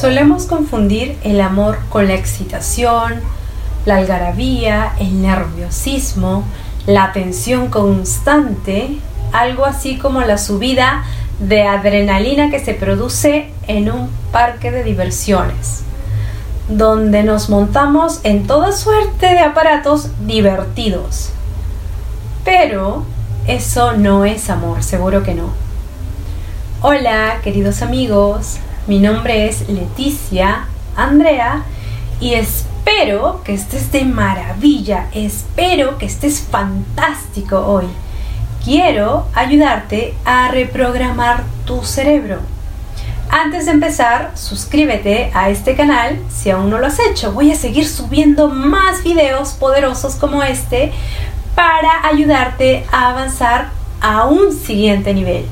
Solemos confundir el amor con la excitación, la algarabía, el nerviosismo, la tensión constante, algo así como la subida de adrenalina que se produce en un parque de diversiones, donde nos montamos en toda suerte de aparatos divertidos. Pero eso no es amor, seguro que no. Hola, queridos amigos, mi nombre es Leticia Andrea y espero que estés de maravilla, espero que estés fantástico hoy. Quiero ayudarte a reprogramar tu cerebro. Antes de empezar, suscríbete a este canal si aún no lo has hecho. Voy a seguir subiendo más videos poderosos como este para ayudarte a avanzar a un siguiente nivel.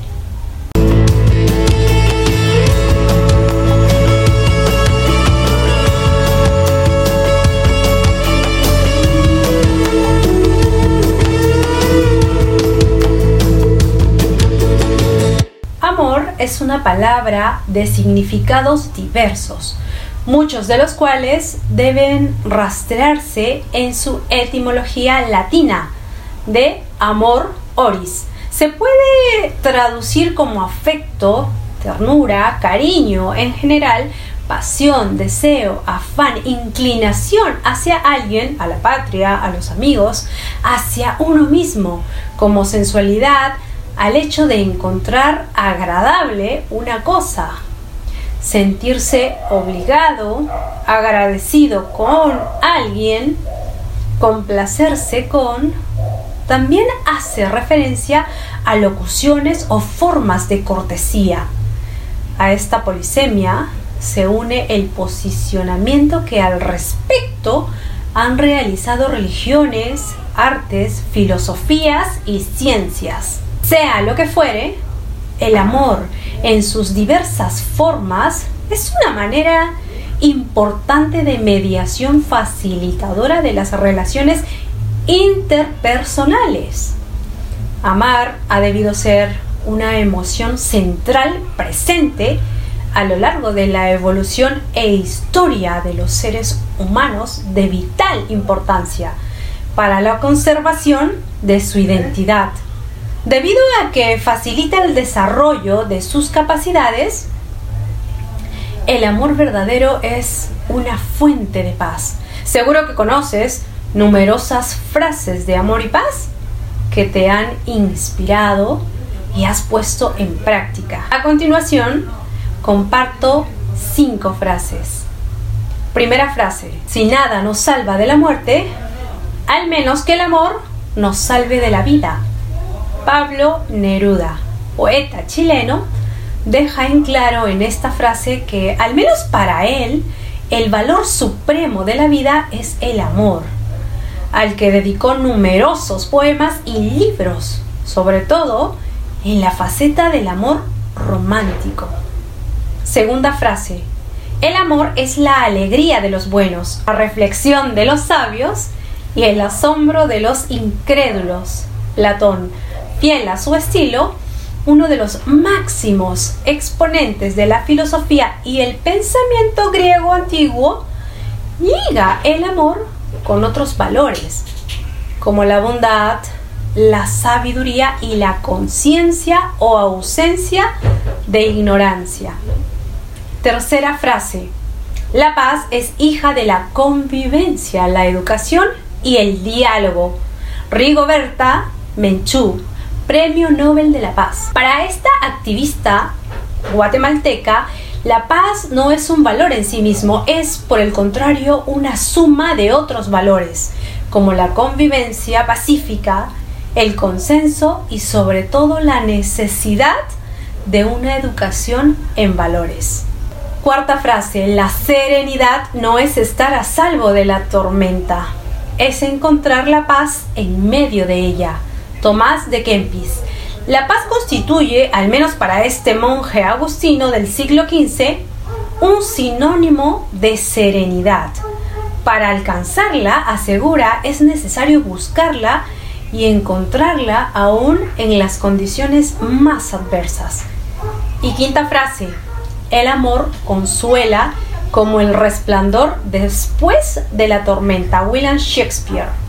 Es una palabra de significados diversos, muchos de los cuales deben rastrearse en su etimología latina de amor oris. Se puede traducir como afecto, ternura, cariño en general, pasión, deseo, afán, inclinación hacia alguien, a la patria, a los amigos, hacia uno mismo, como sensualidad, al hecho de encontrar agradable una cosa, sentirse obligado, agradecido con alguien, complacerse con, también hace referencia a locuciones o formas de cortesía. A esta polisemia se une el posicionamiento que al respecto han realizado religiones, artes, filosofías y ciencias. Sea lo que fuere, el amor en sus diversas formas es una manera importante de mediación facilitadora de las relaciones interpersonales. Amar ha debido ser una emoción central presente a lo largo de la evolución e historia de los seres humanos de vital importancia para la conservación de su identidad Debido a que facilita el desarrollo de sus capacidades, el amor verdadero es una fuente de paz. Seguro que conoces numerosas frases de amor y paz que te han inspirado y has puesto en práctica. A continuación, comparto cinco frases. Primera frase, si nada nos salva de la muerte, al menos que el amor nos salve de la vida. Pablo Neruda, poeta chileno, deja en claro en esta frase que, al menos para él, el valor supremo de la vida es el amor, al que dedicó numerosos poemas y libros, sobre todo en la faceta del amor romántico. Segunda frase. El amor es la alegría de los buenos, la reflexión de los sabios y el asombro de los incrédulos. Platón, fiel a su estilo, uno de los máximos exponentes de la filosofía y el pensamiento griego antiguo, liga el amor con otros valores, como la bondad, la sabiduría y la conciencia o ausencia de ignorancia. Tercera frase. La paz es hija de la convivencia, la educación y el diálogo. Rigoberta Menchú, Premio Nobel de la Paz. Para esta activista guatemalteca, la paz no es un valor en sí mismo, es por el contrario una suma de otros valores, como la convivencia pacífica, el consenso y sobre todo la necesidad de una educación en valores. Cuarta frase, la serenidad no es estar a salvo de la tormenta, es encontrar la paz en medio de ella. Tomás de Kempis. La paz constituye, al menos para este monje agustino del siglo XV, un sinónimo de serenidad. Para alcanzarla, asegura, es necesario buscarla y encontrarla aún en las condiciones más adversas. Y quinta frase, el amor consuela como el resplandor después de la tormenta, William Shakespeare.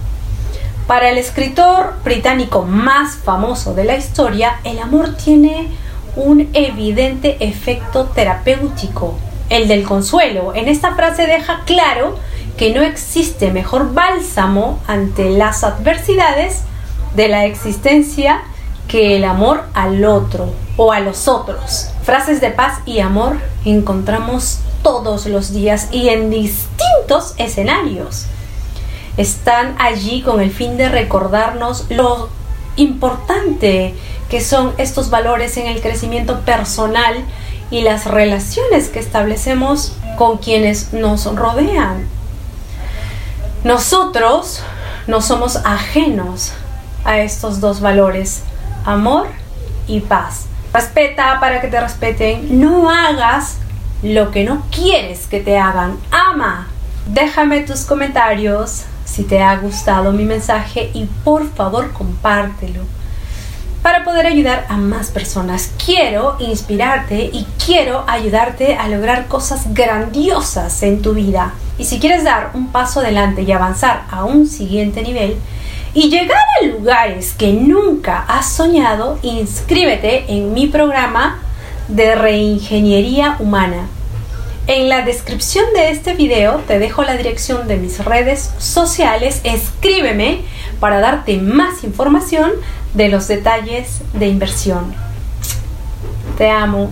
Para el escritor británico más famoso de la historia, el amor tiene un evidente efecto terapéutico, el del consuelo. En esta frase deja claro que no existe mejor bálsamo ante las adversidades de la existencia que el amor al otro o a los otros. Frases de paz y amor encontramos todos los días y en distintos escenarios. Están allí con el fin de recordarnos lo importante que son estos valores en el crecimiento personal y las relaciones que establecemos con quienes nos rodean. Nosotros no somos ajenos a estos dos valores, amor y paz. Respeta para que te respeten, no hagas lo que no quieres que te hagan, ama. Déjame tus comentarios si te ha gustado mi mensaje y por favor compártelo para poder ayudar a más personas. Quiero inspirarte y quiero ayudarte a lograr cosas grandiosas en tu vida. Y si quieres dar un paso adelante y avanzar a un siguiente nivel y llegar a lugares que nunca has soñado, inscríbete en mi programa de reingeniería humana. En la descripción de este video te dejo la dirección de mis redes sociales. Escríbeme para darte más información de los detalles de inversión. Te amo.